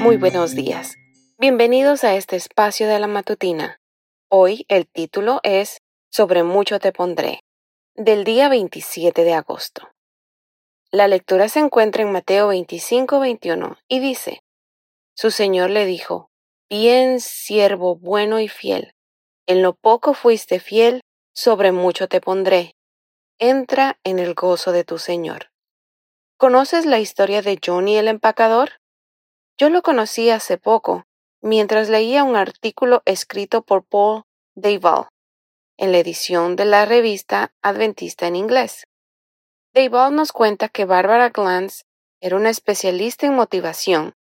Muy buenos días. Bienvenidos a este espacio de la matutina. Hoy el título es Sobre mucho te pondré, del día 27 de agosto. La lectura se encuentra en Mateo 25, 21 y dice, Su Señor le dijo, Bien siervo bueno y fiel, en lo poco fuiste fiel, sobre mucho te pondré. Entra en el gozo de tu Señor. ¿Conoces la historia de Johnny el empacador? Yo lo conocí hace poco, mientras leía un artículo escrito por Paul Dayval en la edición de la revista Adventista en inglés. Dayval nos cuenta que Barbara Glantz era una especialista en motivación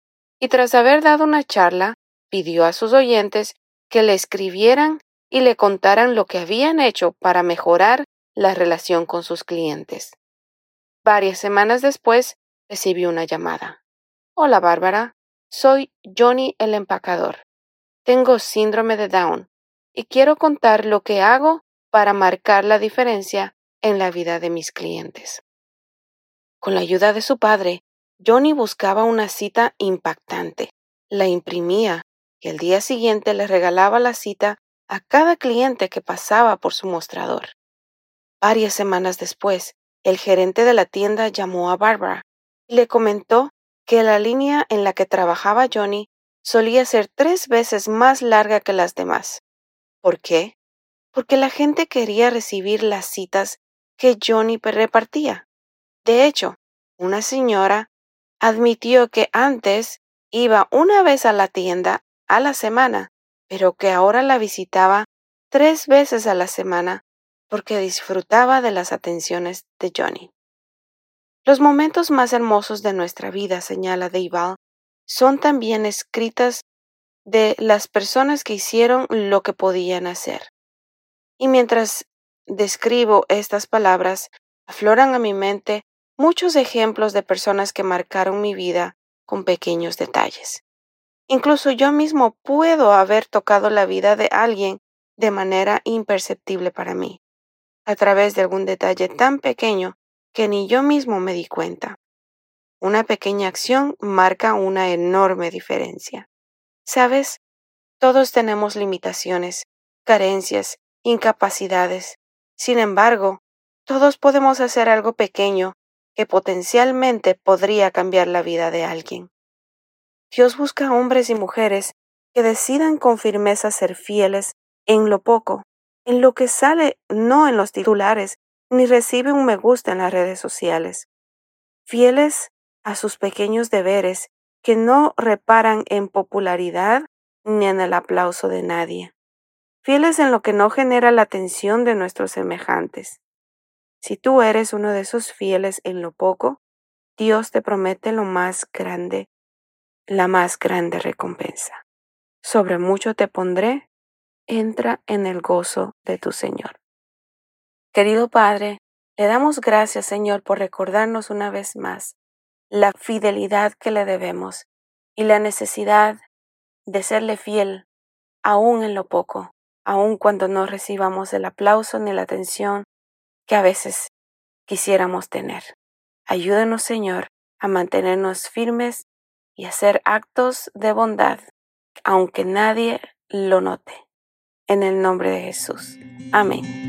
y tras haber dado una charla, pidió a sus oyentes que le escribieran y le contaran lo que habían hecho para mejorar la relación con sus clientes. Varias semanas después recibió una llamada. Hola, Bárbara. Soy Johnny el empacador. Tengo síndrome de Down y quiero contar lo que hago para marcar la diferencia en la vida de mis clientes. Con la ayuda de su padre, Johnny buscaba una cita impactante, la imprimía y el día siguiente le regalaba la cita a cada cliente que pasaba por su mostrador. Varias semanas después, el gerente de la tienda llamó a Barbara y le comentó que la línea en la que trabajaba Johnny solía ser tres veces más larga que las demás. ¿Por qué? Porque la gente quería recibir las citas que Johnny repartía. De hecho, una señora admitió que antes iba una vez a la tienda a la semana, pero que ahora la visitaba tres veces a la semana porque disfrutaba de las atenciones de Johnny. Los momentos más hermosos de nuestra vida, señala Deival, son también escritas de las personas que hicieron lo que podían hacer. Y mientras describo estas palabras, afloran a mi mente muchos ejemplos de personas que marcaron mi vida con pequeños detalles. Incluso yo mismo puedo haber tocado la vida de alguien de manera imperceptible para mí, a través de algún detalle tan pequeño que ni yo mismo me di cuenta. Una pequeña acción marca una enorme diferencia. Sabes, todos tenemos limitaciones, carencias, incapacidades. Sin embargo, todos podemos hacer algo pequeño que potencialmente podría cambiar la vida de alguien. Dios busca hombres y mujeres que decidan con firmeza ser fieles en lo poco, en lo que sale no en los titulares, ni recibe un me gusta en las redes sociales. Fieles a sus pequeños deberes que no reparan en popularidad ni en el aplauso de nadie. Fieles en lo que no genera la atención de nuestros semejantes. Si tú eres uno de esos fieles en lo poco, Dios te promete lo más grande, la más grande recompensa. Sobre mucho te pondré, entra en el gozo de tu Señor. Querido Padre, le damos gracias, Señor, por recordarnos una vez más la fidelidad que le debemos y la necesidad de serle fiel aún en lo poco, aun cuando no recibamos el aplauso ni la atención que a veces quisiéramos tener. Ayúdanos, Señor, a mantenernos firmes y hacer actos de bondad, aunque nadie lo note. En el nombre de Jesús. Amén.